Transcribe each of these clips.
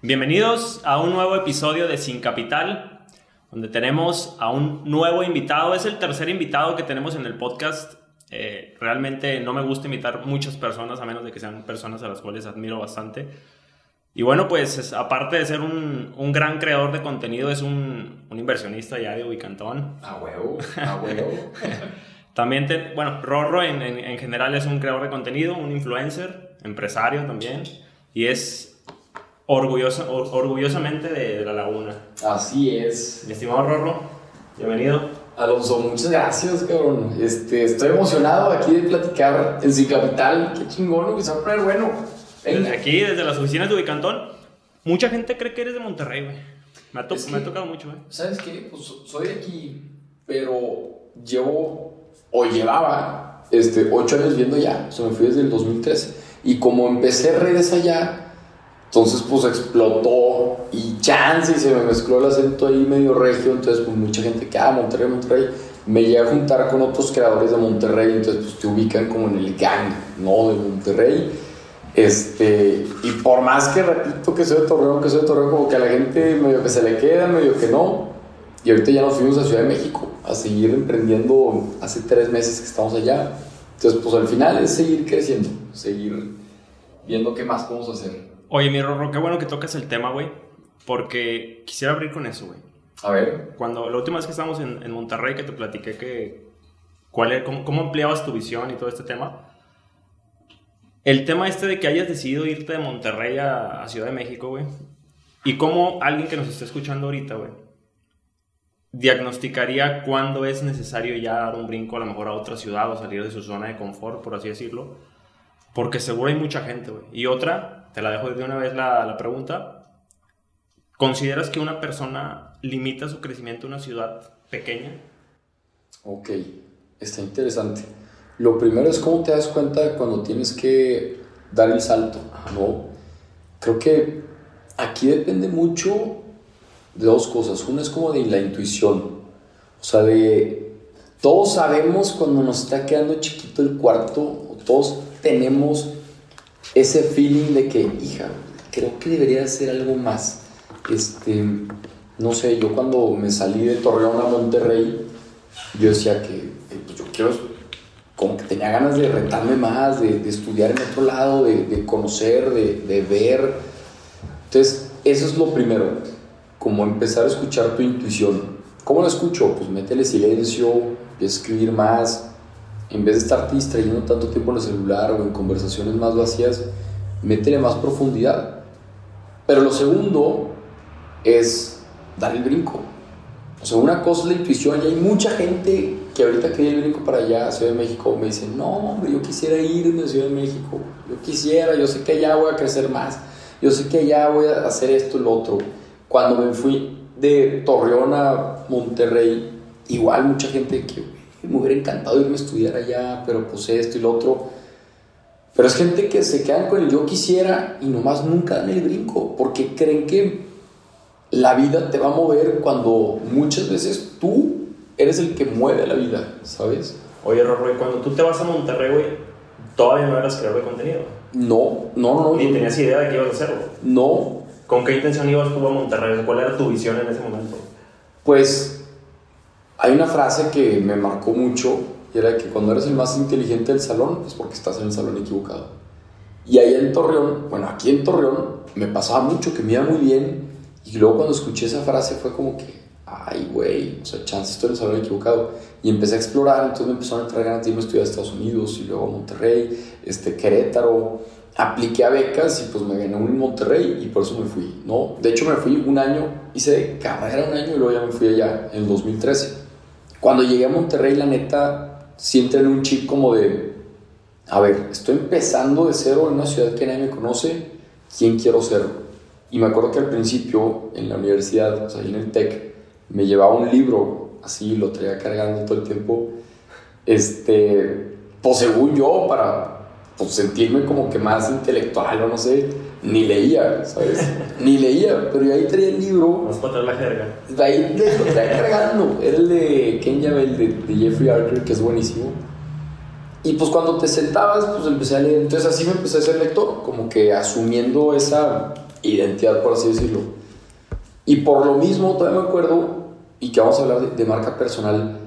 Bienvenidos a un nuevo episodio de Sin Capital, donde tenemos a un nuevo invitado. Es el tercer invitado que tenemos en el podcast. Eh, realmente no me gusta invitar muchas personas, a menos de que sean personas a las cuales admiro bastante. Y bueno, pues aparte de ser un, un, gran creador de contenido, es un, un inversionista ya de Ubicantón. A huevo, a huevo. también, te, bueno, Rorro en, en, en general es un creador de contenido, un influencer, empresario también. Y es orgullosa, or, orgullosamente de, de, la laguna. Así es. Mi estimado Rorro, bienvenido. Alonso, muchas gracias, cabrón. Este, estoy emocionado aquí de platicar en Capital. Qué chingón, que se va a poner bueno. Desde aquí, desde las oficinas de Ubicantón, mucha gente cree que eres de Monterrey, güey. Me, ha to me ha tocado mucho, güey. ¿Sabes qué? Pues soy de aquí, pero llevo, o llevaba, este, ocho años viendo ya. O sea, me fui desde el 2013. Y como empecé redes allá, entonces, pues explotó y chance y se me mezcló el acento ahí medio regio. Entonces, pues mucha gente que, ah, Monterrey, Monterrey. Me llegué a juntar con otros creadores de Monterrey. Entonces, pues te ubican como en el gang, ¿no? De Monterrey. Este, y por más que repito que soy de Torreón, que soy de Torreón, como que a la gente medio que se le queda, medio que no. Y ahorita ya nos fuimos a Ciudad de México a seguir emprendiendo hace tres meses que estamos allá. Entonces, pues al final es seguir creciendo, seguir viendo qué más podemos hacer. Oye, mi Rorro, qué bueno que tocas el tema, güey. Porque quisiera abrir con eso, güey. A ver. Cuando la última vez que estábamos en, en Monterrey, que te platiqué que. Cuál es, cómo, cómo ampliabas tu visión y todo este tema. El tema este de que hayas decidido irte de Monterrey a, a Ciudad de México, güey. Y cómo alguien que nos está escuchando ahorita, güey, diagnosticaría cuándo es necesario ya dar un brinco a lo mejor a otra ciudad o salir de su zona de confort, por así decirlo. Porque seguro hay mucha gente, güey. Y otra, te la dejo de una vez la, la pregunta. ¿Consideras que una persona limita su crecimiento en una ciudad pequeña? Ok, está interesante. Lo primero es cómo te das cuenta cuando tienes que dar el salto, ¿no? Creo que aquí depende mucho de dos cosas. Una es como de la intuición. O sea, de todos sabemos cuando nos está quedando chiquito el cuarto, o todos tenemos ese feeling de que, hija, creo que debería hacer algo más. Este, no sé, yo cuando me salí de Torreón a Monterrey, yo decía que eh, pues yo quiero, como que tenía ganas de rentarme más, de, estudiar en otro lado, de, conocer, de, ver. Entonces, eso es lo primero, como empezar a escuchar tu intuición. ¿Cómo la escucho? Pues métele silencio, escribir más, en vez de estarte distrayendo tanto tiempo en el celular o en conversaciones más vacías, métele más profundidad. Pero lo segundo es dar el brinco. O sea, una cosa es la intuición y hay mucha gente que ahorita que el brinco para allá, Ciudad de México, me dice, no, hombre, yo quisiera irme a Ciudad de México, yo quisiera, yo sé que allá voy a crecer más, yo sé que allá voy a hacer esto y lo otro. Cuando me fui de Torreón a Monterrey, igual mucha gente que me hubiera encantado irme a estudiar allá, pero pues esto y lo otro. Pero es gente que se quedan con el yo quisiera y nomás nunca dan el brinco, porque creen que la vida te va a mover cuando muchas veces tú eres el que mueve la vida, ¿sabes? Oye, Rorro, cuando tú te vas a Monterrey, güey, todavía no eras creador de contenido. No, no, no. Ni tenías idea de que ibas a hacerlo. No. ¿Con qué intención ibas tú a Monterrey? ¿Cuál era tu visión en ese momento? Pues hay una frase que me marcó mucho y era que cuando eres el más inteligente del salón es porque estás en el salón equivocado. Y allá en Torreón, bueno, aquí en Torreón me pasaba mucho que me iba muy bien y luego cuando escuché esa frase fue como que, ay, güey, o sea, chance estoy en el salón equivocado. Y empecé a explorar, entonces me empezaron a entrar ganas de irme a estudiar a Estados Unidos y luego a Monterrey, este, Querétaro. Apliqué a becas y pues me gané un en Monterrey y por eso me fui, ¿no? De hecho me fui un año, hice carrera un año y luego ya me fui allá en el 2013. Cuando llegué a Monterrey, la neta, sí entré en un chip como de, a ver, estoy empezando de cero en una ciudad que nadie me conoce, ¿quién quiero ser? Y me acuerdo que al principio, en la universidad, o sea, en el TEC, me llevaba un libro, así, lo traía cargando todo el tiempo, este, pues según yo, para pues, sentirme como que más intelectual o no sé, ni leía, ¿sabes? ni leía, pero yo ahí traía el libro. Vas a la jerga. Ahí lo traía cargando. Era el de Ken Yabel, de, de, Jeffrey Archer, que es buenísimo. Y pues cuando te sentabas, pues empecé a leer. Entonces así me empecé a ser lector, como que asumiendo esa identidad, por así decirlo. Y por lo mismo, todavía me acuerdo, y que vamos a hablar de, de marca personal,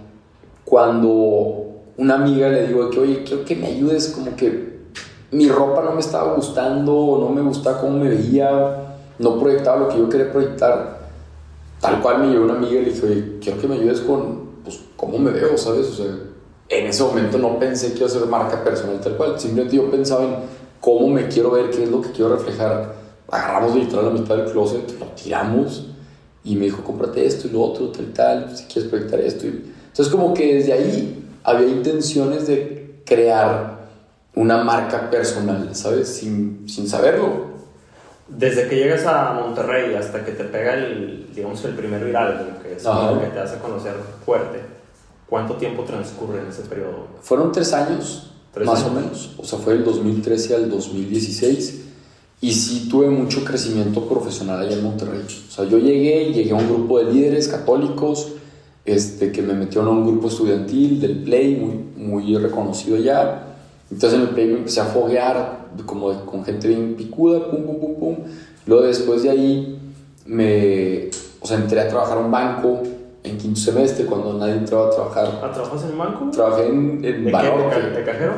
cuando una amiga le digo que, oye, quiero que me ayudes, como que mi ropa no me estaba gustando, no me gustaba cómo me veía, no proyectaba lo que yo quería proyectar. Tal cual me llegó una amiga y le dije, quiero que me ayudes con, pues, cómo me veo, ¿sabes? O sea, en ese momento no pensé que iba a ser marca personal tal cual, simplemente yo pensaba en cómo me quiero ver, qué es lo que quiero reflejar. Agarramos literal la mitad del closet, lo tiramos y me dijo, cómprate esto y lo otro, tal, tal, si quieres proyectar esto. Entonces como que desde ahí había intenciones de crear una marca personal, ¿sabes? Sin, sin saberlo. Desde que llegas a Monterrey hasta que te pega el, digamos, el primer viral, que es lo que te hace conocer fuerte, ¿cuánto tiempo transcurre en ese periodo? Fueron tres años, más o menos. O sea, fue del 2013 al 2016. Y sí tuve mucho crecimiento profesional allá en Monterrey. O sea, yo llegué y llegué a un grupo de líderes católicos este, que me metió en un grupo estudiantil del Play, muy, muy reconocido ya. Entonces en el Play me empecé a foguear como con gente bien picuda, pum, pum, pum, pum. Luego después de ahí me, o sea, entré a trabajar en un banco en quinto semestre cuando nadie entraba a trabajar. ¿Ah, ¿Trabajas en el banco? Trabajé en, en ¿De, qué, ¿De, cajero?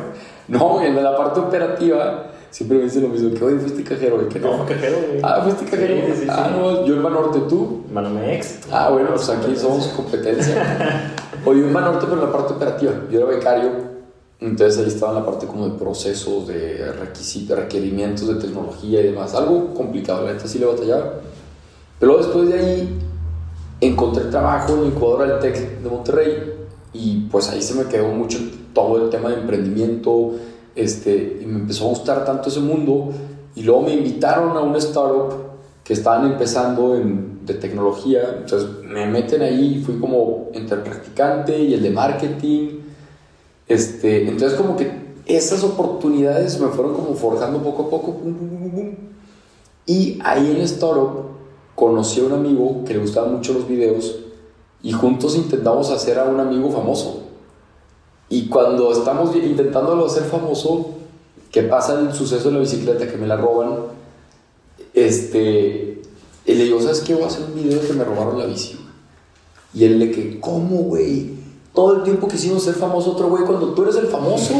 No, en la parte operativa siempre me dicen lo mismo, que oye, fuiste cajero, que no. No, cajero, güey. Ah, fuiste cajero. Sí, sí, ah, no, yo en Banorte, ¿tú? Manomex. Ah, bueno, pues aquí somos competencia. Oye, en Banorte, pero en la parte operativa. Yo era becario, entonces ahí estaba en la parte como de procesos, de requerimientos de tecnología y demás. Algo complicado, la neta sí le batallaba. Pero después de ahí encontré trabajo en Ecuador al Tech de Monterrey y pues ahí se me quedó mucho todo el tema de emprendimiento, este, y me empezó a gustar tanto ese mundo. Y luego me invitaron a una startup que estaban empezando en, de tecnología. Entonces me meten ahí, fui como entre el practicante y el de marketing. Este, entonces como que esas oportunidades me fueron como forjando poco a poco. y ahí en startup conocí a un amigo que le gustaban mucho los videos y juntos intentamos hacer a un amigo famoso. Y cuando estamos intentándolo hacer famoso, que pasa el suceso de la bicicleta que me la roban, este, y le digo, ¿sabes qué? Voy a hacer un video de que me robaron la bici. Y él le que, ¿cómo, güey? Todo el tiempo quisimos ser famoso otro güey cuando tú eres el famoso.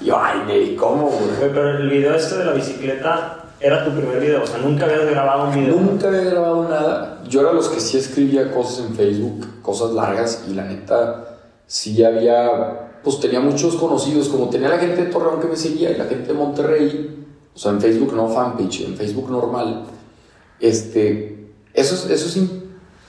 y yo, ay, Neri, ¿cómo, güey? Pero el video este de la bicicleta era tu primer video, o sea, nunca habías grabado un video. Nunca había grabado nada. Yo era los que sí escribía cosas en Facebook, cosas largas, y la neta sí había, pues tenía muchos conocidos, como tenía la gente de Torreón que me seguía y la gente de Monterrey, o sea, en Facebook no fanpage, en Facebook normal, este, eso es, eso es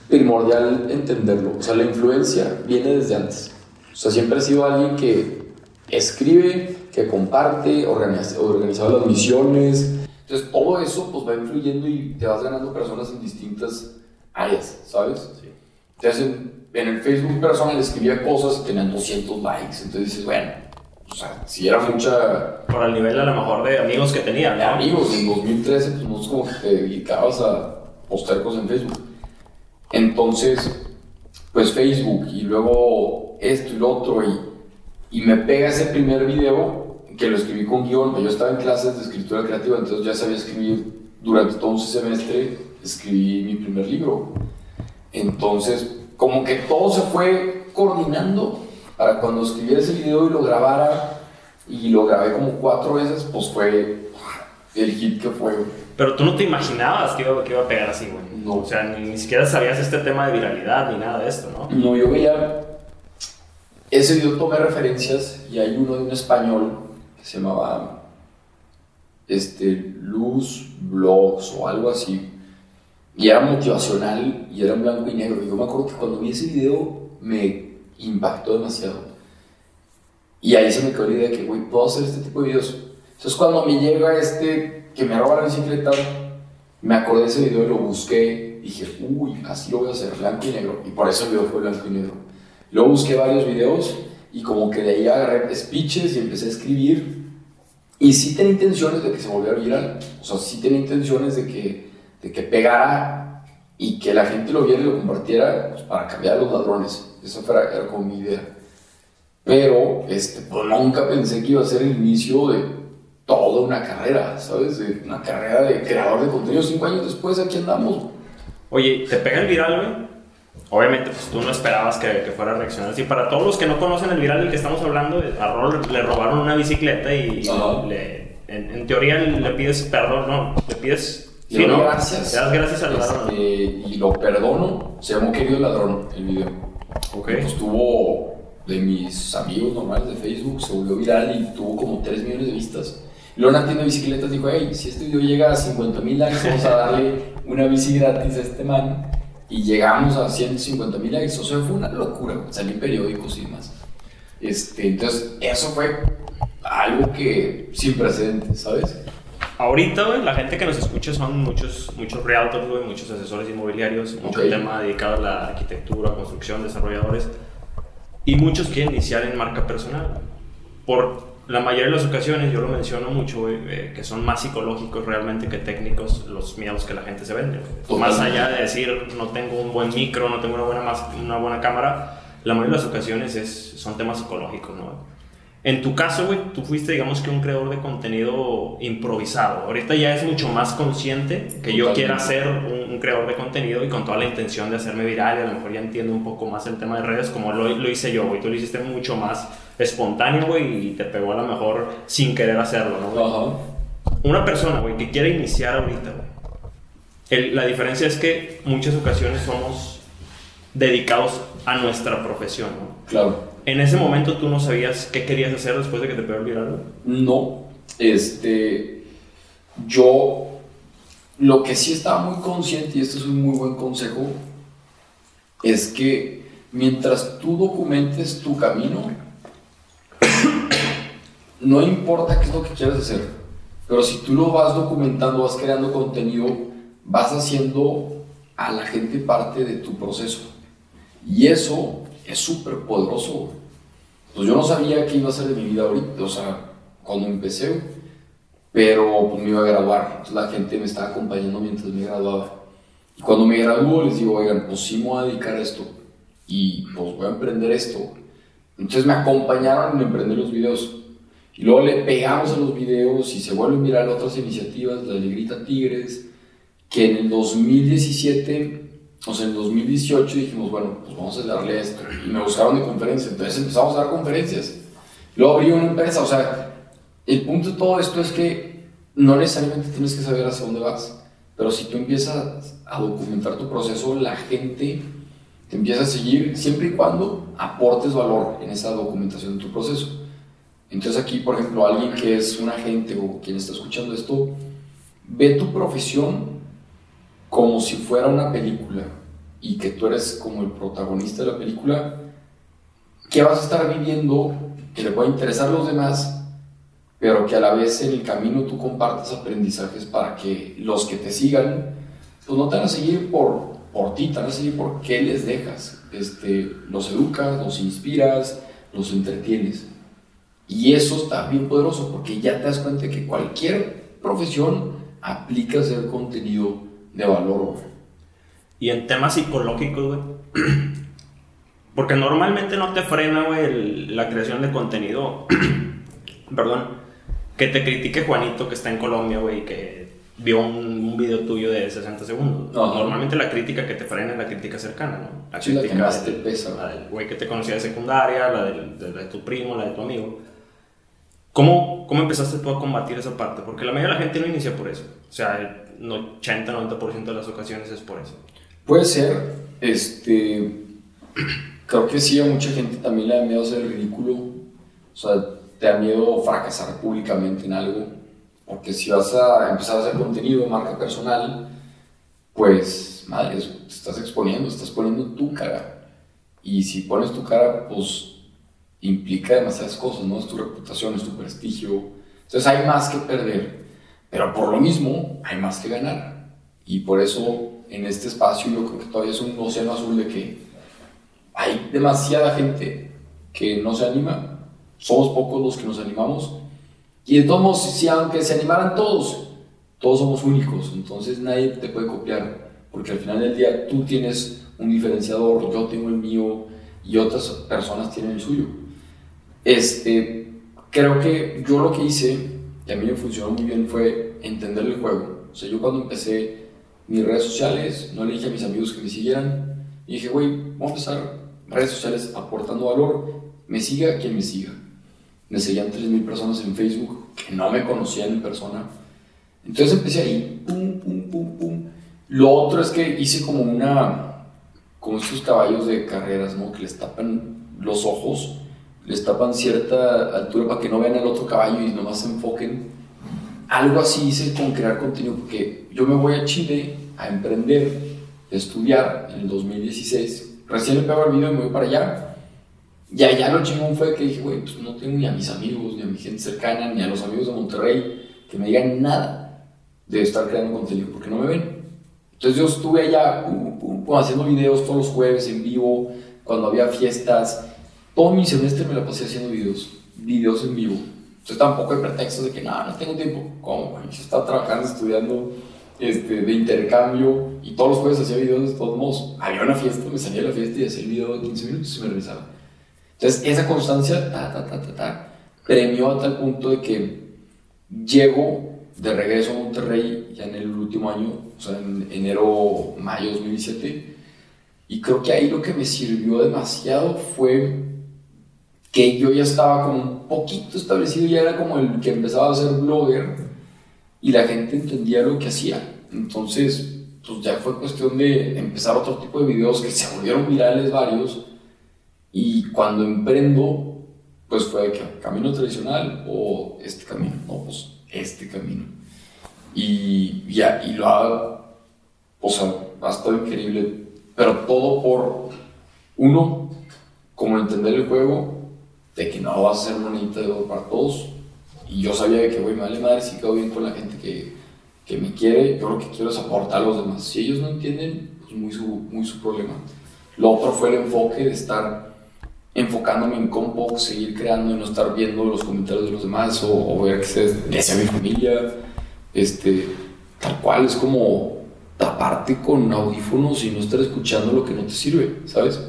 primordial entenderlo, o sea, la influencia viene desde antes, o sea, siempre ha sido alguien que escribe, que comparte, organiza, organizado las misiones, entonces todo eso pues va influyendo y te vas ganando personas en distintas áreas, ¿sabes? Sí. Te hacen en el Facebook personal escribía cosas y tenían 200 likes. Entonces dices, bueno, o sea, si era mucha. Por el nivel a lo mejor de amigos que tenía, ¿no? amigos, en 2013, pues no es como que te dedicabas a postear cosas en Facebook. Entonces, pues Facebook y luego esto y lo otro, y, y me pega ese primer video que lo escribí con guion. Yo estaba en clases de escritura creativa, entonces ya sabía escribir durante todo un semestre, escribí mi primer libro. Entonces, como que todo se fue coordinando para cuando escribiera ese video y lo grabara y lo grabé como cuatro veces, pues fue el hit que fue. Pero tú no te imaginabas que iba, que iba a pegar así, güey. No. O sea, ni, siquiera sabías este tema de viralidad ni nada de esto, ¿no? No, yo veía. Ese video tomé referencias y hay uno de un español que se llamaba este, Luz Blogs o algo así y era motivacional y era en blanco y negro. Y yo me acuerdo que cuando vi ese video me impactó demasiado. Y ahí se me quedó la idea de que, güey, puedo hacer este tipo de videos. Entonces cuando me llega este que me roba la bicicleta, me acordé de ese video y lo busqué. Dije, uy, así lo voy a hacer, blanco y negro. Y por eso el video fue blanco y negro. Luego busqué varios videos y como que de ahí agarré speeches y empecé a escribir. Y sí tenía intenciones de que se volviera viral. O sea, sí tenía intenciones de que de que pegara y que la gente lo viera y lo compartiera pues, para cambiar a los ladrones. Eso fuera, era como mi idea. Pero este, pues, nunca pensé que iba a ser el inicio de toda una carrera, ¿sabes? Una carrera de creador de contenido. Cinco años después, aquí andamos. Oye, ¿te pega el viral, güey? Obviamente, pues tú no esperabas que, que, fuera a reaccionar así. Para todos los que no conocen el viral del que estamos hablando, a Rol le robaron una bicicleta y le, en, teoría le pides perdón, no, le pides... Sí, ¿no? gracias. Le das gracias al ladrón. Este, y lo perdono. Se llamó Querido Ladrón el video. Ok. Estuvo de mis amigos normales de Facebook, se volvió viral y tuvo como 3 millones de vistas. Tienda de bicicletas dijo, hey, si este video llega a 50 mil likes, vamos a darle una bici gratis a este man. Y llegamos a 150 mil likes, o sea, fue una locura, salí periódicos y demás. Este, entonces, eso fue algo que sin precedentes, ¿sabes? Ahorita, güey, la gente que nos escucha son muchos, muchos realtors, güey, muchos asesores inmobiliarios, mucho tema dedicado a la arquitectura, construcción, desarrolladores. Y muchos quieren iniciar en marca personal. Por la mayoría de las ocasiones, yo lo menciono mucho, eh, que son más psicológicos realmente que técnicos los miedos que la gente se vende. Más allá de decir, no tengo un buen micro, no tengo una buena, una buena cámara, la mayoría de las ocasiones es, son temas psicológicos, ¿no? En tu caso, güey, tú fuiste, digamos que un creador de contenido improvisado. Ahorita ya es mucho más consciente que yo quiera ser un, creador de contenido y con toda la intención de hacerme viral y a lo mejor ya entiendo un poco más el tema de redes como lo, lo hice yo, güey. Tú lo hiciste mucho más espontáneo, güey, y te pegó a lo mejor sin querer hacerlo, ¿no? Una persona, güey, que quiere iniciar ahorita, güey. La diferencia es que muchas ocasiones somos dedicados a nuestra profesión, ¿no? Claro. ¿En ese momento tú no sabías qué querías hacer después de que te pegó el viral? No. Este. Yo. Lo que sí estaba muy consciente, y este es un muy buen consejo, es que mientras tú documentes tu camino, no importa qué es lo que quieras hacer, pero si tú lo vas documentando, vas creando contenido, vas haciendo a la gente parte de tu proceso. Y eso es súper poderoso. Pues yo no sabía qué iba a ser de mi vida ahorita, o sea, cuando empecé, pero pues me iba a graduar. La gente me estaba acompañando mientras me graduaba. Y cuando me graduó les digo, oigan, pues sí me voy a dedicar a esto y pues voy a emprender esto. Entonces me acompañaron en emprender los videos. Y luego le pegamos a los videos y se vuelven a mirar otras iniciativas, la Negrita Tigres, que en el 2017 sea, en 2018 dijimos, bueno, pues vamos a darle esto. Y me buscaron de conferencia. Entonces empezamos a dar conferencias. Luego abrí una empresa. O sea, el punto de todo esto es que no necesariamente tienes que saber hacia dónde vas. Pero si tú empiezas a documentar tu proceso, la gente te empieza a seguir siempre y cuando aportes valor en esa documentación de tu proceso. Entonces aquí, por ejemplo, alguien que es un agente o quien está escuchando esto, ve tu profesión como si fuera una película y que tú eres como el protagonista de la película, que vas a estar viviendo, que le pueda interesar a los demás, pero que a la vez en el camino tú compartas aprendizajes para que los que te sigan, pues no te van a seguir por, por ti, te van a seguir por qué les dejas. Este, los educas, los inspiras, los entretienes. Y eso está bien poderoso porque ya te das cuenta que cualquier profesión aplica hacer contenido de valor, Y en temas psicológicos, güey. Porque normalmente no te frena, güey, la creación de contenido. Perdón. Que te critique Juanito, que está en Colombia, güey, que vio un, video tuyo de 60 segundos. Normalmente la crítica que te frena es la crítica cercana, ¿no? La sí, crítica la que más te pesa. La del güey que te conocía de secundaria, la de, tu primo, la de tu amigo. ¿Cómo, ¿Cómo empezaste tú a combatir esa parte? Porque la mayoría de la gente no inicia por eso. O sea, 80-90% de las ocasiones es por eso. Puede ser, este, creo que sí, a mucha gente también le da miedo el ridículo, o sea, te da miedo fracasar públicamente en algo, porque si vas a empezar a hacer contenido marca personal, pues, madre, te estás exponiendo, estás poniendo tu cara, y si pones tu cara, pues implica demasiadas cosas, ¿no? Es tu reputación, es tu prestigio, entonces hay más que perder. Pero por lo mismo hay más que ganar. Y por eso en este espacio yo creo que todavía es un océano azul de que hay demasiada gente que no se anima. Somos pocos los que nos animamos. Y de todos modos, si aunque se animaran todos, todos somos únicos. Entonces nadie te puede copiar. Porque al final del día tú tienes un diferenciador, yo tengo el mío y otras personas tienen el suyo. Este, creo que yo lo que hice y a mí me funcionó muy bien fue entender el juego. O sea, yo cuando empecé mis redes sociales, no le dije a mis amigos que me siguieran, y dije, güey, vamos a empezar redes sociales aportando valor, me siga quien me siga. Me seguían 3.000 personas en Facebook que no me conocían en persona. Entonces empecé ahí, pum, pum, pum, pum. Lo otro es que hice como una, como estos caballos de carreras, ¿no? Que les tapan los ojos, les tapan cierta altura para que no vean al otro caballo y nomás se enfoquen. Algo así hice con crear contenido, porque yo me voy a Chile a emprender, a estudiar en el 2016. Recién le pego el video y me voy para allá. Y allá lo chingón fue que dije, güey, pues no tengo ni a mis amigos, ni a mi gente cercana, ni a los amigos de Monterrey que me digan nada de estar creando contenido, porque no me ven. Entonces yo estuve allá haciendo videos todos los jueves en vivo, cuando había fiestas. Todo mi semestre me la pasé haciendo videos, videos en vivo. Entonces tampoco hay pretexto de que no, no tengo tiempo. ¿Cómo? Yo estaba trabajando, estudiando este, de intercambio y todos los jueves hacía videos de todos modos. Había una fiesta, me salía de la fiesta y hacía el video de 15 minutos y me regresaba. Entonces esa constancia, ta, ta, ta, ta, ta, premió a tal punto de que llego de regreso a Monterrey ya en el último año, o sea, en enero, mayo de 2017. Y creo que ahí lo que me sirvió demasiado fue que yo ya estaba como un poquito establecido, ya era como el que empezaba a ser blogger y la gente entendía lo que hacía. Entonces, pues ya fue cuestión de empezar otro tipo de videos que se volvieron virales varios. Y cuando emprendo, pues fue camino tradicional o este camino. No, pues este camino. Y ya, y lo ha, o sea, ha estado increíble, pero todo por, uno, como entender el juego, de que no vas a ser monedita de oro para todos, y yo sabía de que, güey, me vale madre si quedo bien con la gente que, que me quiere, yo lo que quiero es aportar a los demás. Si ellos no entienden, pues muy su, muy su problema. Lo otro fue el enfoque de estar enfocándome en cómo seguir creando y no estar viendo los comentarios de los demás o, ver que se desea mi familia. Este, tal cual, es como taparte con audífonos y no estar escuchando lo que no te sirve, ¿sabes?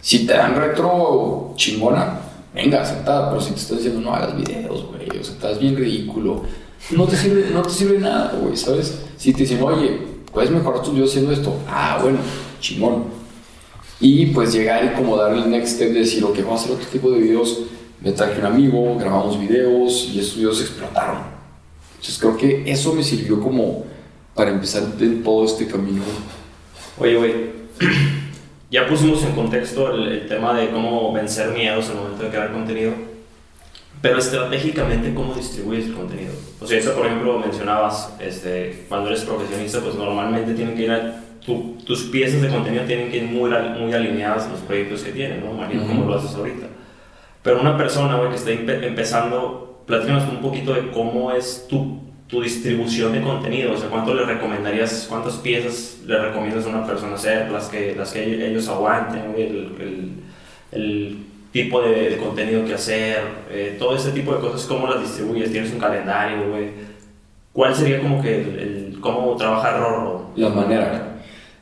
Si te dan retro chingona, venga, aceptada, pero si te están diciendo no hagas videos, güey, o sea, estás bien ridículo, no te sirve, no te sirve nada, güey, ¿sabes? Si te dicen, oye, puedes mejorar tus videos haciendo esto, ah, bueno, chingón y pues llegar y como darle el next step de decir, ok, vamos a hacer otro tipo de videos. Me traje un amigo, grabamos videos y esos videos explotaron. Entonces creo que eso me sirvió como para empezar en todo este camino. Oye, güey, ya pusimos en contexto el, tema de cómo vencer miedos el momento de crear contenido, pero estratégicamente, ¿cómo distribuyes el contenido? O sea, eso por ejemplo mencionabas, este, cuando eres profesionista, pues normalmente tienen que ir a tus piezas de contenido tienen que ir muy, muy alineadas a los proyectos que tienen, ¿no? Imagino como lo haces ahorita. Pero una persona, güey, que está empezando, platícanos un poquito de cómo es tu, tu distribución de contenido, o sea, cuánto le recomendarías, cuántas piezas le recomiendas a una persona hacer, las que, las que ellos aguanten, el, el, el tipo de, contenido que hacer, eh, todo ese tipo de cosas, cómo las distribuyes, tienes un calendario, güey. ¿Cuál sería como que el, cómo trabajar Rorro? La manera.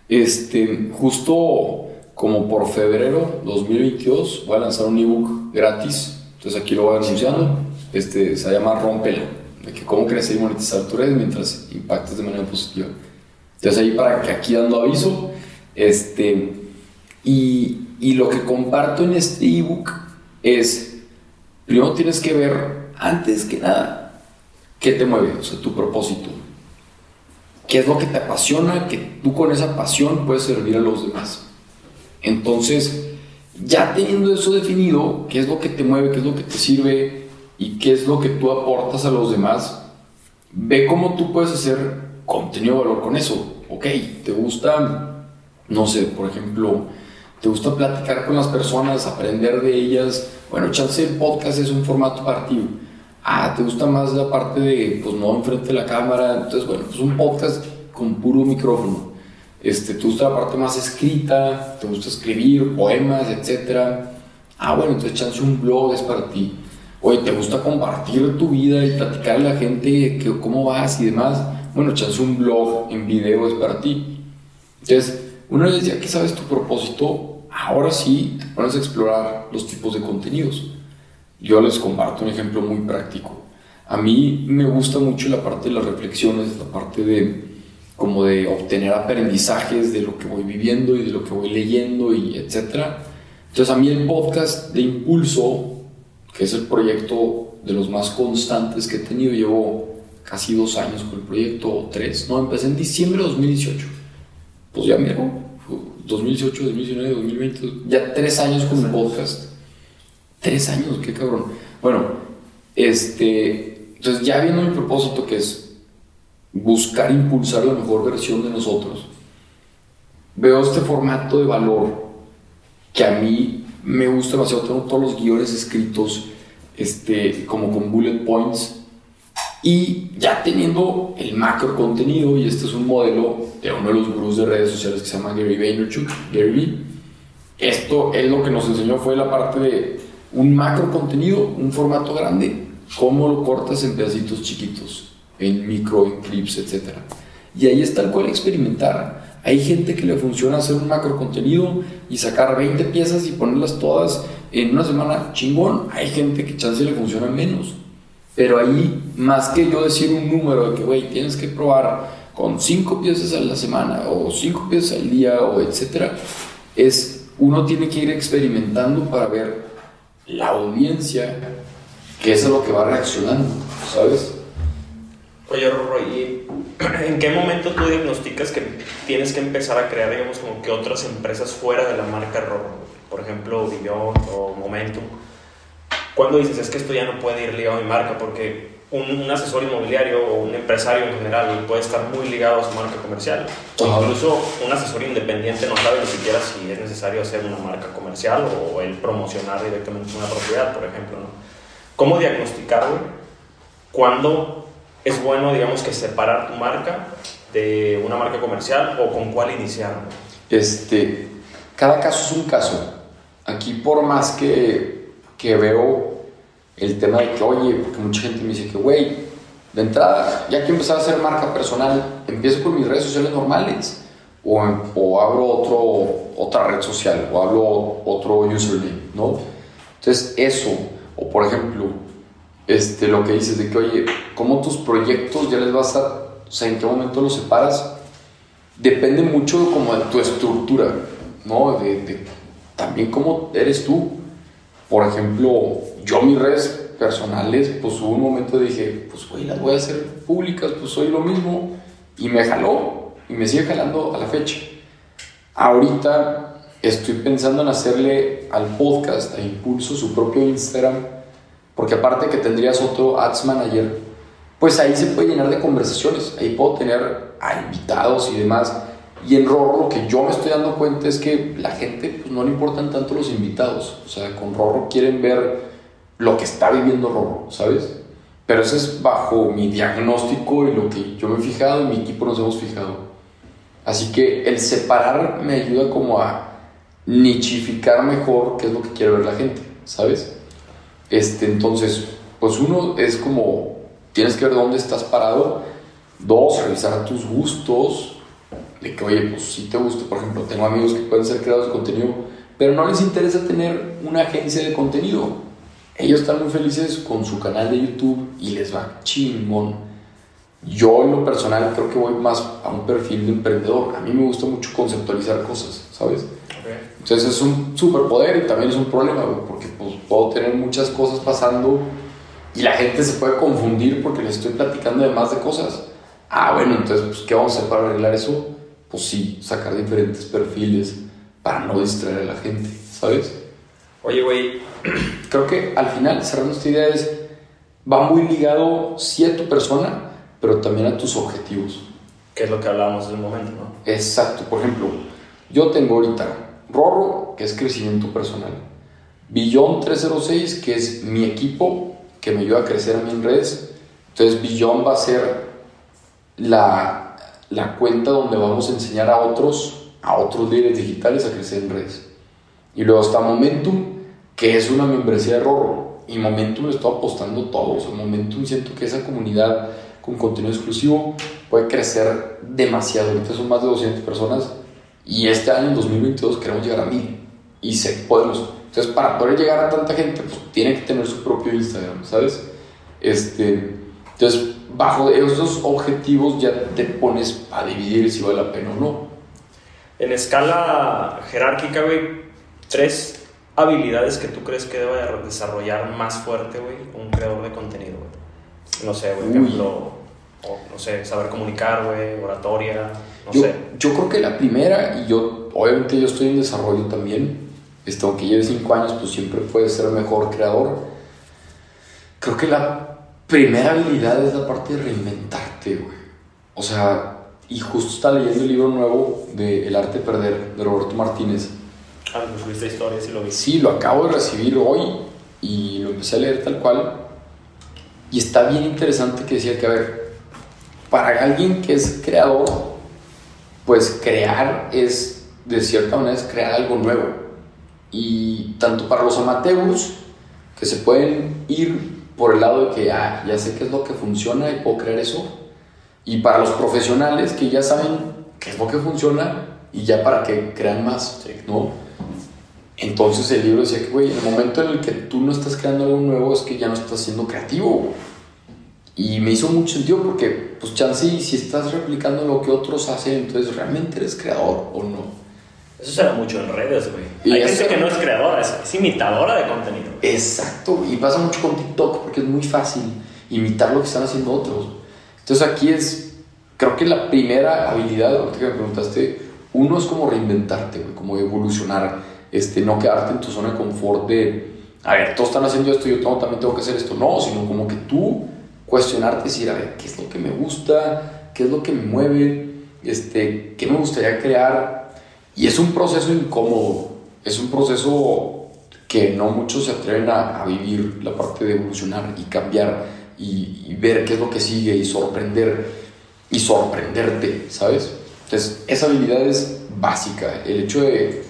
Este, justo como por febrero 2022 voy a lanzar un ebook gratis. Entonces aquí lo voy anunciando. Este, se llama Rompela, de que cómo crecer y monetizar tu red mientras impactes de manera positiva. Entonces ahí para que aquí dando aviso. Este, y, y lo que comparto en este ebook es, primero tienes que ver, antes que nada, qué te mueve, o sea, tu propósito qué es lo que te apasiona, que tú con esa pasión puedes servir a los demás. Entonces, ya teniendo eso definido, qué es lo que te mueve, qué es lo que te sirve y qué es lo que tú aportas a los demás, ve cómo tú puedes hacer contenido de valor con eso. Ok, te gusta, no sé, por ejemplo, te gusta platicar con las personas, aprender de ellas. Bueno, chance el podcast es un formato partido ah, te gusta más la parte de, pues no enfrente de la cámara, entonces bueno, pues un podcast con puro micrófono. Este, te gusta la parte más escrita, te gusta escribir poemas, etc. Ah, bueno, entonces chance un blog es para ti. Oye, ¿te gusta compartir tu vida y platicar a la gente que, cómo vas y demás? Bueno, chance un blog en video es para ti. Entonces, una vez ya que sabes tu propósito, ahora sí te pones a explorar los tipos de contenidos. Yo les comparto un ejemplo muy práctico. A mí me gusta mucho la parte de las reflexiones, la parte de como de obtener aprendizajes de lo que voy viviendo y de lo que voy leyendo y etcétera. Entonces a mí el podcast de Impulso, que es el proyecto de los más constantes que he tenido, llevo casi dos años con el proyecto, o tres, no, empecé en diciembre de 2018. Pues ya mira, 2018, 2019, 2020, ya tres años con el podcast. Tres años, qué cabrón. Bueno, este, entonces ya viendo mi propósito que es buscar impulsar la mejor versión de nosotros, veo este formato de valor que a mí me gusta demasiado. Tengo todos los guiones escritos este, como con bullet points. Y ya teniendo el macro contenido, y este es un modelo de uno de los gurús de redes sociales que se llama Gary Vaynerchuk, Gary esto es lo que nos enseñó fue la parte de un macro contenido, un formato grande, cómo lo cortas en pedacitos chiquitos, en micro, en clips, etc. Y ahí está el cual experimentar. Hay gente que le funciona hacer un macro contenido y sacar 20 piezas y ponerlas todas en una semana chingón. Hay gente que chance le funciona menos. Pero ahí, más que yo decir un número de que, güey, tienes que probar con 5 piezas a la semana o 5 piezas al día o etcétera, es uno tiene que ir experimentando para ver la audiencia que es a lo que va reaccionando, ¿sabes? Oye, Rorro, ¿y en qué momento tú diagnosticas que tienes que empezar a crear, digamos, como que otras empresas fuera de la marca Rorro? Por ejemplo, Billon o Momentum. ¿Cuándo dices, es que esto ya no puede ir ligado a mi marca? Porque un, asesor inmobiliario o un empresario en general puede estar muy ligado a su marca comercial. O incluso un asesor independiente no sabe ni siquiera si es necesario hacer una marca comercial o el promocionar directamente una propiedad, por ejemplo. ¿no? ¿Cómo diagnosticar, cuándo es bueno, digamos, que separar tu marca de una marca comercial o con cuál iniciar? Este, cada caso es un caso. Aquí por más que, que veo el tema de que, oye, porque mucha gente me dice que, güey, de entrada, ya que empezar a hacer marca personal, empiezo con mis redes sociales normales o, o abro otro, otra red social o hablo otro username, ¿no? Entonces, eso, o por ejemplo, este, lo que dices de que, oye, ¿cómo tus proyectos ya les vas a, o sea, en qué momento los separas? Depende mucho como de tu estructura, ¿no? De, también cómo eres tú. Por ejemplo, yo mis redes personales, pues hubo un momento dije, pues güey, las voy a hacer públicas, pues soy lo mismo. Y me jaló, y me sigue jalando a la fecha. Ahorita estoy pensando en hacerle al podcast, a Impulso, su propio Instagram, porque aparte que tendrías otro Ads Manager, pues ahí se puede llenar de conversaciones, ahí puedo tener a invitados y demás. Y en Rorro lo que yo me estoy dando cuenta es que la gente pues, no le importan tanto los invitados, o sea, con Rorro quieren ver lo que está viviendo Rorro, ¿sabes? Pero eso es bajo mi diagnóstico y lo que yo me he fijado y mi equipo nos hemos fijado. Así que el separar me ayuda como a nichificar mejor qué es lo que quiere ver la gente, ¿sabes? Este, entonces, pues uno es como, tienes que ver dónde estás parado. Dos, revisar tus gustos. De que, oye, pues si te gusta, por ejemplo, tengo amigos que pueden ser creadores de contenido, pero no les interesa tener una agencia de contenido. Ellos están muy felices con su canal de YouTube y les va chingón. Yo en lo personal creo que voy más a un perfil de emprendedor. A mí me gusta mucho conceptualizar cosas, ¿sabes? Entonces es un superpoder y también es un problema, porque puedo tener muchas cosas pasando y la gente se puede confundir porque les estoy platicando de más de cosas. Ah, bueno, entonces, pues, ¿qué vamos a hacer para arreglar eso? Pues sí, sacar diferentes perfiles para no distraer a la gente, ¿sabes? Oye, güey, creo que al final, cerrando esta idea, es, va muy ligado sí a tu persona, pero también a tus objetivos. Que es lo que hablábamos en un momento, ¿no? Exacto. Por ejemplo, yo tengo ahorita Rorro, que es crecimiento personal. Billón 306, que es mi equipo que me ayuda a crecer a mí en redes. Entonces, Billón va a ser la, la cuenta donde vamos a enseñar a otros, a otros líderes digitales a crecer en redes. Y luego está Momentum, que es una membresía de Rorro. Y Momentum le estoy apostando todo. O Momentum siento que esa comunidad con contenido exclusivo puede crecer demasiado. Ahorita son más de 200 personas y este año, en 2022, queremos llegar a mil. Y sé, podemos. Entonces, para poder llegar a tanta gente, pues tiene que tener su propio Instagram, ¿sabes? Este, Entonces, bajo esos objetivos ya te pones a dividir si vale la pena o no. En escala jerárquica, güey, tres habilidades que tú crees que debe desarrollar más fuerte, güey, un creador de contenido, güey. No sé, güey, ejemplo, o, no sé, saber comunicar, güey, oratoria, no yo, sé. Yo creo que la primera, y yo, obviamente yo estoy en desarrollo también, este, aunque lleve cinco años, pues siempre puedes ser mejor creador. Creo que la primera habilidad es la parte de reinventarte, güey. O sea, y justo está leyendo el libro nuevo de El arte de perder, de Roberto Martínez. Ah, pues viste historia, sí lo vi. Sí, lo acabo de recibir hoy y lo empecé a leer tal cual. Y está bien interesante que decía que, a ver, para alguien que es creador, pues crear es, de cierta manera, es crear algo nuevo. Y tanto para los amateurs, que se pueden ir por el lado de que ah, ya sé qué es lo que funciona y puedo crear eso, y para los profesionales que ya saben qué es lo que funciona y ya para que crean más, ¿no? Entonces el libro decía que, güey, en el momento en el que tú no estás creando algo nuevo es que ya no estás siendo creativo. Y me hizo mucho sentido porque, pues, chance, si estás replicando lo que otros hacen, entonces realmente eres creador o no. Eso se da mucho en redes, güey. Hay gente que no es creadora, es, imitadora de contenido. Exacto, y pasa mucho con TikTok porque es muy fácil imitar lo que están haciendo otros. Entonces aquí es, creo que la primera habilidad, que me preguntaste, uno es como reinventarte, güey, como evolucionar, este, no quedarte en tu zona de confort de, a ver, todos están haciendo esto, yo también tengo que hacer esto. No, sino como que tú cuestionarte, decir, a ver, ¿qué es lo que me gusta? ¿Qué es lo que me mueve? Este, ¿Qué me gustaría crear? Y es un proceso incómodo, es un proceso que no muchos se atreven a, a vivir, la parte de evolucionar y cambiar y, ver qué es lo que sigue y sorprender y sorprenderte, ¿sabes? Entonces, esa habilidad es básica. El hecho de,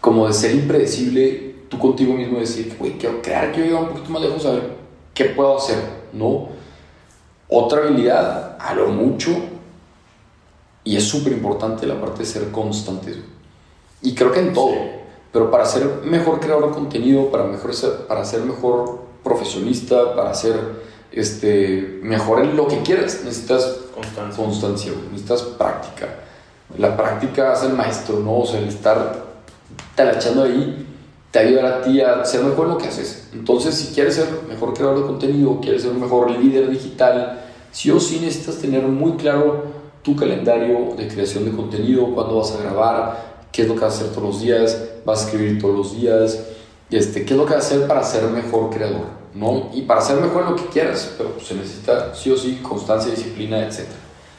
como de ser impredecible, tú contigo mismo decir, güey, quiero crear, quiero llegar un poquito más lejos a ver qué puedo hacer, ¿no? Otra habilidad, a lo mucho, y es súper importante la parte de ser constante. Y creo que en todo, pero para ser mejor creador de contenido, para, mejor para ser mejor profesionista, para ser este, mejor en lo que quieras, necesitas constancia, constancia necesitas práctica. La práctica hace el maestro, ¿no? O sea, el estar talachando ahí te ayudará a ti a ser mejor en lo que haces. Entonces, si quieres ser mejor creador de contenido, quieres ser un mejor líder digital, sí o sí necesitas tener muy claro tu calendario de creación de contenido, cuándo vas a grabar, qué es lo que vas a hacer todos los días, vas a escribir todos los días, este, qué es lo que vas a hacer para ser mejor creador. ¿no? Y para ser mejor lo que quieras, pero pues, se necesita sí o sí constancia, disciplina, etc.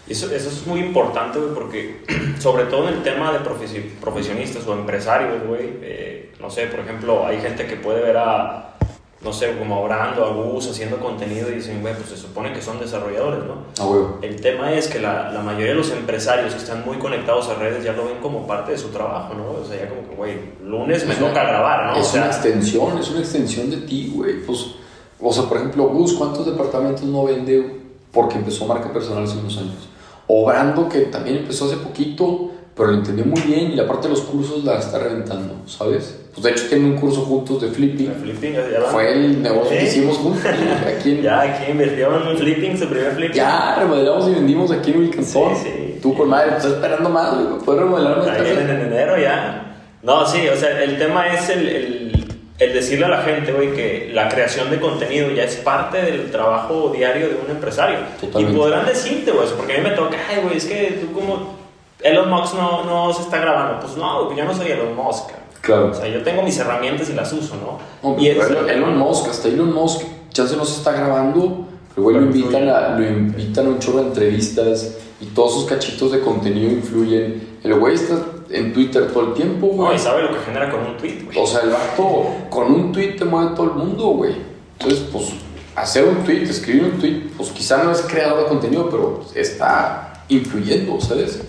Eso, eso es muy importante, güey, porque sobre todo en el tema de profesionistas o empresarios, güey, eh, no sé, por ejemplo, hay gente que puede ver a, no sé, como Obrando, a Gus haciendo contenido y dicen, güey, pues se supone que son desarrolladores, ¿no? Ah, el tema es que la, la, mayoría de los empresarios que están muy conectados a redes ya lo ven como parte de su trabajo, ¿no? O sea, ya como que, güey, lunes me toca grabar, ¿no? Es una extensión, es una extensión de ti, güey, pues o sea, por ejemplo, Gus, ¿cuántos departamentos no vende porque empezó marca personal hace unos años? Obrando, que también empezó hace poquito, pero lo entendió muy bien y la parte de los cursos la está reventando, ¿sabes? Pues de hecho tienen un curso juntos de flipping. flipping Fue el negocio que hicimos juntos. Aquí ya, aquí invirtieron en un flipping, su primer flipping. Ya, remodelamos y vendimos aquí en cantón. Sí, sí. Tú con madre, estás esperando más, güey, puedes remodelar más. En enero ya. No, sí, o sea, el tema es el, el el decirle a la gente, güey, que la creación de contenido ya es parte del trabajo diario de un empresario. Y podrán decirte, güey, porque a mí me toca, ay, güey, es que tú como Elon Musk no, no se está grabando. Pues no, yo no soy Elon Musk. Claro. O sea, yo tengo mis herramientas y las uso, ¿no? y Elon Musk, hasta Elon Musk, ya se nos está grabando, pero güey, lo invitan, a, lo invitan a un chorro de entrevistas y todos sus cachitos de contenido influyen. El güey está en Twitter todo el tiempo, güey. No, y sabe lo que genera con un tweet, güey. O sea, el vato con un tweet te mueve todo el mundo, güey. Entonces, pues, hacer un tweet, escribir un tweet, pues quizá no es creador de contenido, pero está influyendo, ¿sabes?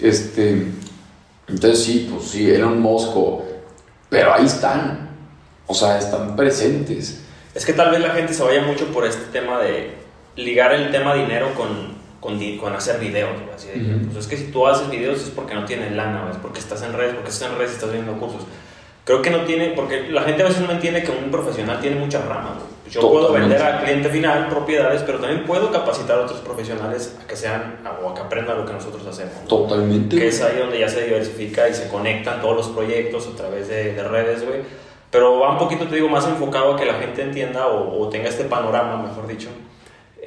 Este. Entonces, sí, pues sí, era un mosco. Pero ahí están. O sea, están presentes. Es que tal vez la gente se vaya mucho por este tema de ligar el tema dinero con con, con hacer videos. Así pues es que si tú haces videos es porque no tienes lana, es porque estás en redes, porque estás en redes y estás viendo cursos. Creo que no tiene, porque la gente a veces no entiende que un profesional tiene muchas ramas. Yo puedo vender al cliente final propiedades, pero también puedo capacitar a otros profesionales a que sean o a que aprendan lo que nosotros hacemos. Totalmente. Que es ahí donde ya se diversifica y se conectan todos los proyectos a través de, de redes, güey. Pero va un poquito, te digo, más enfocado a que la gente entienda o, o tenga este panorama, mejor dicho,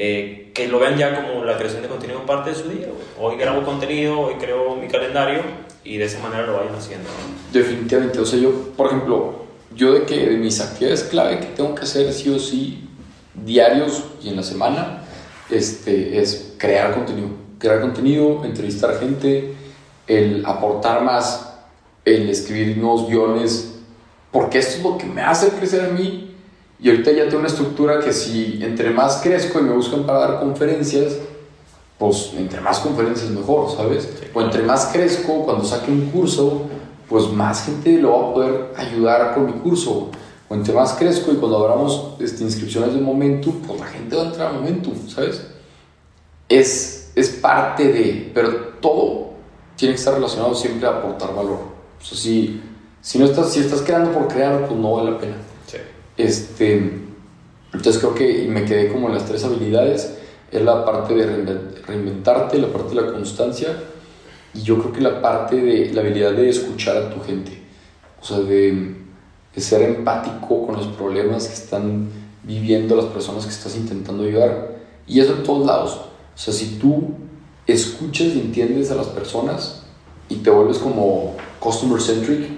eh, que lo vean ya como la creación de contenido parte de su día. Hoy grabo contenido, hoy creo mi calendario y de esa manera lo vayan haciendo. Definitivamente, o yo, por ejemplo, yo de que de mis actividades clave que tengo que hacer sí o sí diarios y en la semana, este, es crear contenido. Crear contenido, entrevistar gente, el aportar más, el escribir nuevos guiones, porque esto es lo que me hace crecer a mí y ahorita ya tengo una estructura que si entre más crezco y me buscan para dar conferencias, pues entre más conferencias mejor, ¿sabes? O entre más crezco, cuando saque un curso, pues más gente lo va a poder ayudar con mi curso. O entre más crezco y cuando abramos este, inscripciones de Momentum, pues la gente va a entrar a Momentum, ¿sabes? Es, es parte de, pero todo tiene que estar relacionado siempre a aportar valor. O sea, si, si, no estás, si estás creando por crear, pues no vale la pena. Este, entonces creo que me quedé como las tres habilidades. Es la parte de reinventarte, la parte de la constancia y yo creo que la parte de la habilidad de escuchar a tu gente. O sea, de, de ser empático con los problemas que están viviendo las personas que estás intentando ayudar. Y eso en todos lados. O sea, si tú escuchas y entiendes a las personas y te vuelves como customer centric,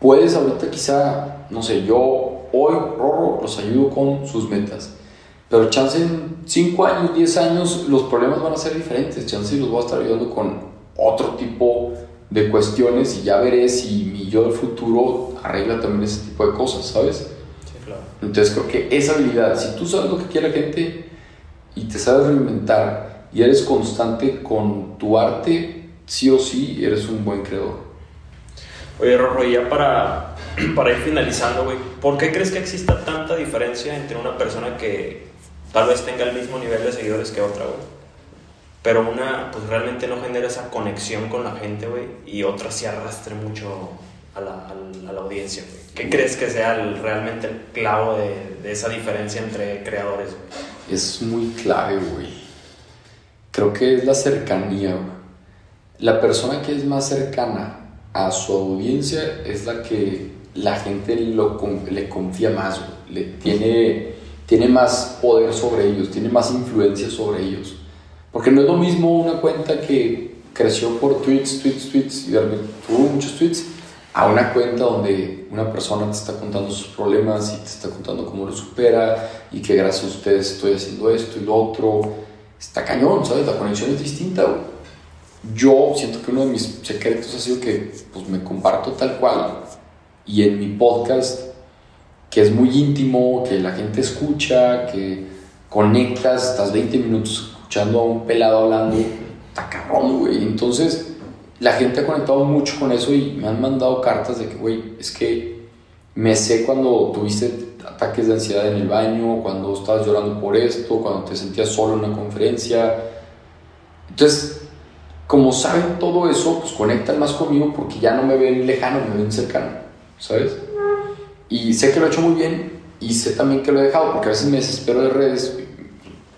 puedes ahorita quizá, no sé, yo hoy Rorro los ayudo con sus metas. Pero chance en 5 años, 10 años, los problemas van a ser diferentes. Chance los voy a estar ayudando con otro tipo de cuestiones y ya veré si mi yo del futuro arregla también ese tipo de cosas, ¿sabes? Sí, claro. Entonces creo que esa habilidad, si tú sabes lo que quiere la gente y te sabes reinventar y eres constante con tu arte, sí o sí eres un buen creador. Oye, Rorro, ya para para ir finalizando, güey, ¿por qué crees que exista tanta diferencia entre una persona que tal vez tenga el mismo nivel de seguidores que otra, güey? Pero una, pues realmente no genera esa conexión con la gente, güey, y otra sí arrastre mucho a la, audiencia, güey. ¿Qué crees que sea realmente el clavo de, esa diferencia entre creadores? Es muy clave, güey. Creo que es la cercanía, güey. La persona que es más cercana a su audiencia es la que la gente lo, le confía más, le tiene, tiene más poder sobre ellos, tiene más influencia sobre ellos. Porque no es lo mismo una cuenta que creció por tweets, tweets, tweets y tuvo muchos tweets, a una cuenta donde una persona te está contando sus problemas y te está contando cómo lo supera y que gracias a ustedes estoy haciendo esto y lo otro. Está cañón, ¿sabes? La conexión es distinta, Yo siento que uno de mis secretos ha sido que pues, me comparto tal cual y en mi podcast, que es muy íntimo, que la gente escucha, que conectas, estás 20 minutos escuchando a un pelado hablando, está cabrón, güey. Entonces, la gente ha conectado mucho con eso y me han mandado cartas de que, güey, es que me sé cuando tuviste ataques de ansiedad en el baño, cuando estabas llorando por esto, cuando te sentías solo en una conferencia. Entonces, como saben todo eso, pues conectan más conmigo porque ya no me ven lejano, me ven cercano. ¿Sabes? Y sé que lo he hecho muy bien y sé también que lo he dejado, porque a veces me desespero de redes,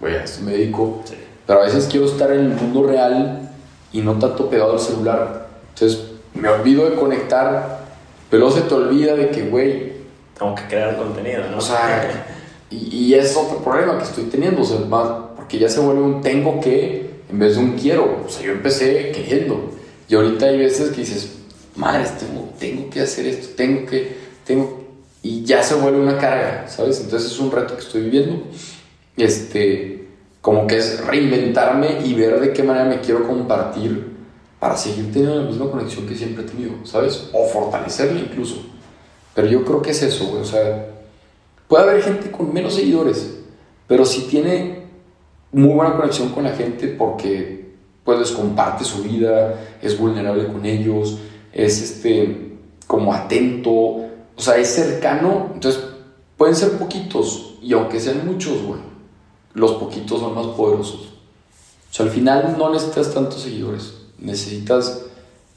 güey, a esto me dedico, pero a veces quiero estar en el mundo real y no tanto pegado al celular. Entonces me olvido de conectar, pero se te olvida de que, güey, tengo que crear contenido, ¿no? O sea, y, y, es otro problema que estoy teniendo, o sea, más, porque ya se vuelve un tengo que en vez de un quiero. O sea, yo empecé queriendo. Y ahorita hay veces que dices, madre, tengo, tengo que hacer esto, tengo que, tengo, y ya se vuelve una carga, ¿sabes? Entonces es un reto que estoy viviendo, este, como que es reinventarme y ver de qué manera me quiero compartir para seguir teniendo la misma conexión que siempre he tenido, ¿sabes? O fortalecerla incluso. Pero yo creo que es eso, güey, o sea, puede haber gente con menos seguidores, pero si tiene muy buena conexión con la gente porque pues comparte su vida, es vulnerable con ellos, es este, como atento, o sea, es cercano, entonces pueden ser poquitos, y aunque sean muchos, güey, los poquitos son más poderosos. O sea, al final no necesitas tantos seguidores, necesitas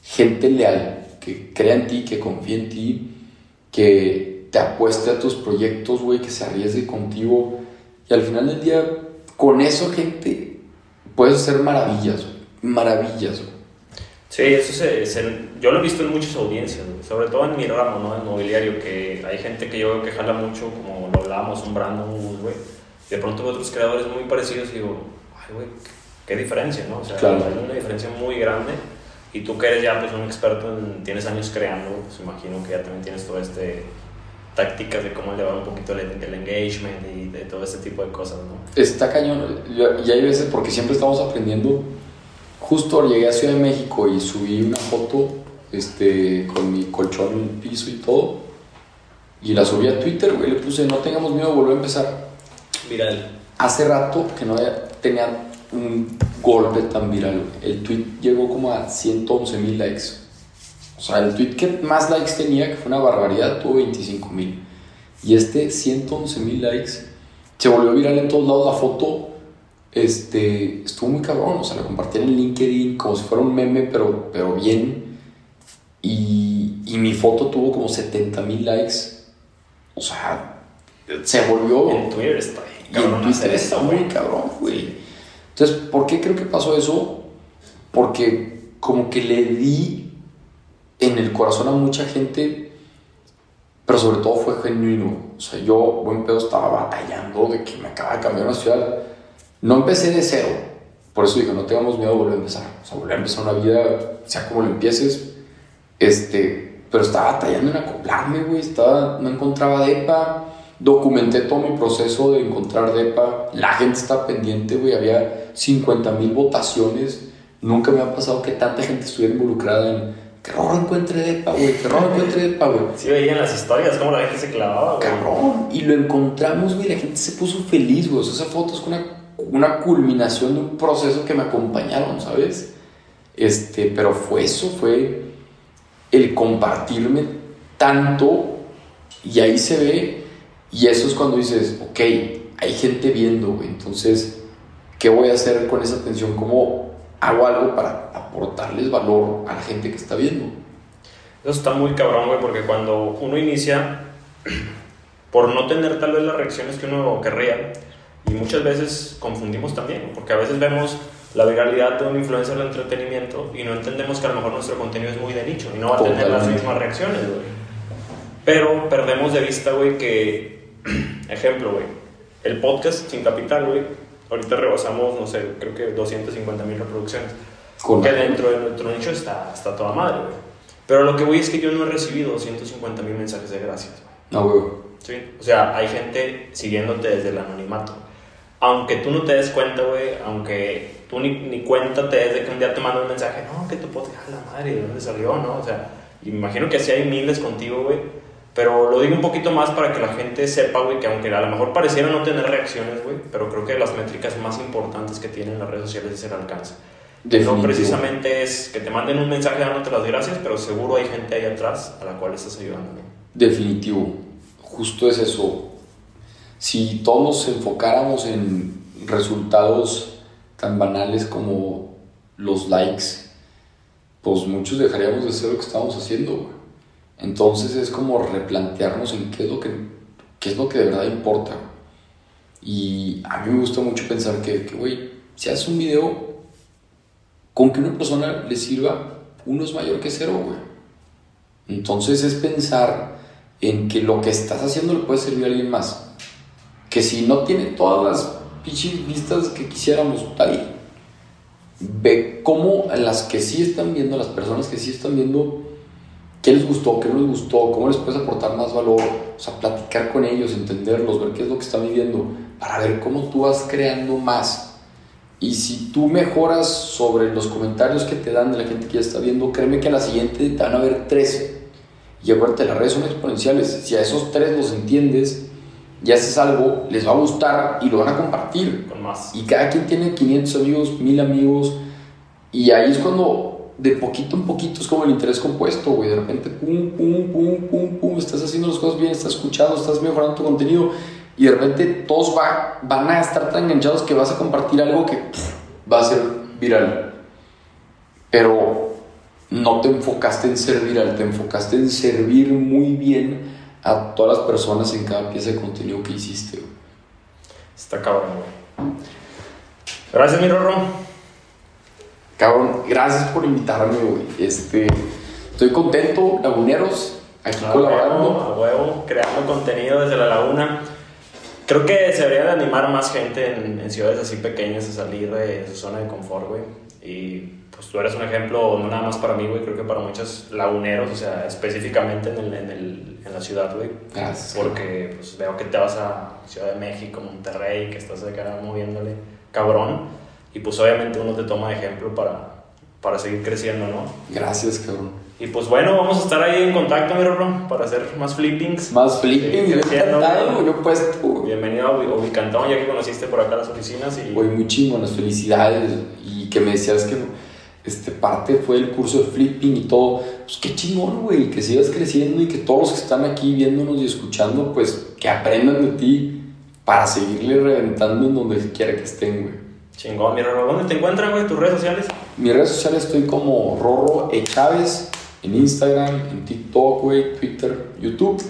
gente leal, que crea en ti, que confíe en ti que te apueste a tus proyectos, güey, que se arriesgue contigo. Y al final del día, con eso, gente, puedes hacer maravillas, maravillas, güey. Sí, eso se, yo lo he visto en muchas audiencias, sobre todo en mi ramo, ¿no? En mobiliario, que hay gente que yo veo que jala mucho, como lo hablábamos, un Brandon güey. De pronto veo otros creadores muy parecidos y digo, ay, güey, qué diferencia, ¿no? O sea, hay una diferencia muy grande. Y tú que eres ya pues, un experto, en, tienes años creando, pues imagino que ya también tienes todo este tácticas de cómo llevar un poquito el, el, engagement y de todo ese tipo de cosas, ¿no? Está cañón. Y hay veces, porque siempre estamos aprendiendo justo llegué a Ciudad de México y subí una foto este, con mi colchón en el piso y todo. Y la subí a Twitter, güey. Le puse, no tengamos miedo, volver a empezar. Viral. Hace rato que no tenía un golpe tan viral. El tweet llegó como a 111 mil likes. O sea, el tweet que más likes tenía, que fue una barbaridad, tuvo 25 mil. Y este 111 mil likes se volvió viral en todos lados la foto este, estuvo muy cabrón, o sea, lo compartí en LinkedIn como si fuera un meme, pero, pero bien. Y, y mi foto tuvo como 70 mil likes. O sea, se volvió... En Twitter está cabrón. en Twitter está muy cabrón, güey. Entonces, ¿por qué creo que pasó eso? Porque como que le di en el corazón a mucha gente, pero sobre todo fue genuino. O sea, yo, buen pedo, estaba batallando de que me acaba de cambiar una ciudad no empecé de cero, por eso digo, no tengamos miedo de volver a empezar. O sea, volver a empezar una vida, sea como lo empieces, este, pero estaba batallando en acoplarme, güey, estaba, no encontraba DEPA, documenté todo mi proceso de encontrar DEPA, la gente está pendiente, güey, había 50 mil votaciones, nunca me ha pasado que tanta gente estuviera involucrada en que Rorro encuentre DEPA, güey, que Rorro encuentre DEPA, güey. Sí, veían las historias, como la gente se clavaba, güey. Cabrón, y lo encontramos, güey, la gente se puso feliz, güey, o sea, esa foto es con una una culminación de un proceso que me acompañaron, ¿sabes? Este, pero fue eso, fue el compartirme tanto y ahí se ve y eso es cuando dices, ok, hay gente viendo, entonces, ¿qué voy a hacer con esa atención? ¿Cómo hago algo para aportarles valor a la gente que está viendo? Eso está muy cabrón, güey, porque cuando uno inicia, por no tener tal vez las reacciones que uno querría, y muchas veces confundimos también, porque a veces vemos la viralidad de un influencer de entretenimiento y no entendemos que a lo mejor nuestro contenido es muy de nicho y no va a tener las mismas reacciones, güey. Pero perdemos de vista, güey, que, ejemplo, güey, el podcast Sin Capital, güey, ahorita rebasamos, no sé, creo que 250 mil reproducciones. Que dentro de nuestro nicho está, está toda madre, güey. Pero lo que voy es que yo no he recibido 250 mil mensajes de gracias, güey. No, güey. Sí, o sea, hay gente siguiéndote desde el anonimato aunque tú no te des cuenta, güey, aunque tú ni, ni cuenta te des de que un día te manda un mensaje, no, que tu podcast, la madre, ¿de dónde salió, no? O sea, imagino que así hay miles contigo, güey, pero lo digo un poquito más para que la gente sepa, güey, que aunque a lo mejor pareciera no tener reacciones, güey, pero creo que las métricas más importantes que tienen las redes sociales es el alcance. No precisamente es que te manden un mensaje dándote las gracias, pero seguro hay gente ahí atrás a la cual estás ayudando. Definitivo. Justo es eso si todos nos enfocáramos en resultados tan banales como los likes, pues muchos dejaríamos de hacer lo que estamos haciendo. Entonces es como replantearnos en qué es lo que, qué es lo que de verdad importa. Y a mí me gusta mucho pensar que, güey, si haces un video, con que una persona le sirva, uno es mayor que cero, güey. Entonces es pensar en que lo que estás haciendo le puede servir a alguien más que si no tiene todas las pichis vistas que quisiéramos, ahí. Ve cómo las que sí están viendo, las personas que sí están viendo, qué les gustó, qué no les gustó, cómo les puedes aportar más valor, o sea, platicar con ellos, entenderlos, ver qué es lo que están viviendo, para ver cómo tú vas creando más. Y si tú mejoras sobre los comentarios que te dan de la gente que ya está viendo, créeme que a la siguiente te van a ver 13. Y acuérdate, las redes son exponenciales. Si a esos tres los entiendes, y haces algo, les va a gustar y lo van a compartir. Con más. Y cada quien tiene 500 amigos, 1000 amigos. Y ahí es cuando de poquito en poquito es como el interés compuesto, güey. De repente, pum, pum, pum, pum, pum, estás haciendo las cosas bien, estás escuchando, estás mejorando tu contenido. Y de repente todos va, van a estar tan enganchados que vas a compartir algo que va a ser viral. Pero no te enfocaste en ser viral, te enfocaste en servir muy bien a todas las personas en cada pieza de contenido que hiciste, güey. Está cabrón, güey. Gracias, mi Rorro. Cabrón, gracias por invitarme, güey. Este, estoy contento, laguneros, aquí A colaborando. huevo, a huevo, creando contenido desde la laguna. Creo que se debería de animar más gente en, en ciudades así pequeñas a salir de su zona de confort, güey. Y pues tú eres un ejemplo, no nada más para mí, güey, creo que para muchos laguneros, o sea, específicamente en, el, en, el, en la ciudad, güey. Gracias. Porque pues, veo que te vas a Ciudad de México, Monterrey, que estás acá moviéndole cabrón. Y pues obviamente uno te toma de ejemplo para, para seguir creciendo, ¿no? Gracias, cabrón. Y pues bueno, vamos a estar ahí en contacto, mi Rorro, para hacer más flippings. Más flipping, Sí, yo encantado, güey. yo puesto, güey. Bienvenido a Ubi- Ubicantón, ya que conociste por acá las oficinas. Y Güey, muy chingonas, felicidades. Y que me decías que este, parte fue el curso de flipping y todo. Pues qué chingón, güey, que sigas creciendo y que todos los que están aquí viéndonos y escuchando, pues que aprendan de ti para seguirle reventando en donde quiera que estén, güey. chingón, mi Rorro. ¿Dónde te encuentran, güey? ¿Tus redes sociales? Mis redes sociales estoy como Rorro E. Chávez en Instagram, en TikTok, güey, Twitter, YouTube.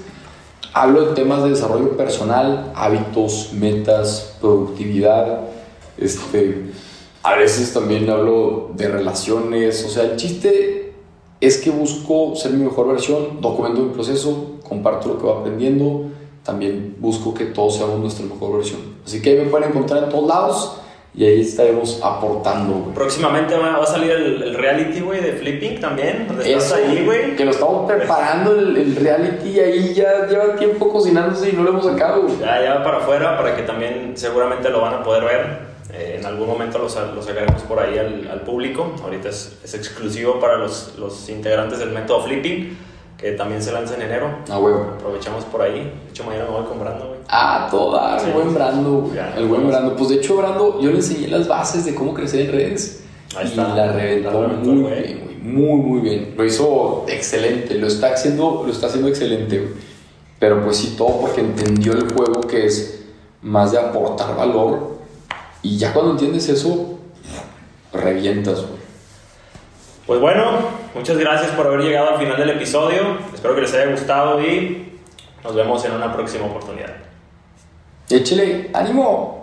Hablo de temas de desarrollo personal, hábitos, metas, productividad. Este, a veces también hablo de relaciones. O sea, el chiste es que busco ser mi mejor versión, documento mi proceso, comparto lo que voy aprendiendo. También busco que todos seamos nuestra mejor versión. Así que ahí me pueden encontrar en todos lados y ahí estaremos aportando, güey. Próximamente va, va a salir el, el reality, güey, de flipping también. Donde estás Eso, ahí, güey. Que lo estamos preparando el, el reality ahí ya lleva tiempo cocinándose y no lo hemos sacado. güey. Ya, ya va para afuera, para que también seguramente lo van a poder ver. Eh, en algún momento lo, lo sacaremos por ahí al, al público. Ahorita es, es exclusivo para los, los integrantes del método Flipping, que también se lanza en enero. Ah, huevo. Aprovechamos por ahí. De hecho, mañana me voy comprando, güey. Ah, toda, Sí. el buen Brando. Ya. el buen Brando. Pues de hecho, Brando, yo le enseñé las bases de cómo crecer en redes. Ahí y está. reventó La reventó, muy güey. bien, güey. Muy, muy bien. Lo hizo excelente. Lo está haciendo, lo está haciendo excelente, güey. Pero pues sí, todo porque entendió el juego que es más de aportar valor. Y ya cuando entiendes eso, revientas, güey. Pues bueno, muchas gracias por haber llegado al final del episodio. Espero que les haya gustado y nos vemos en una próxima oportunidad. Échele, ánimo.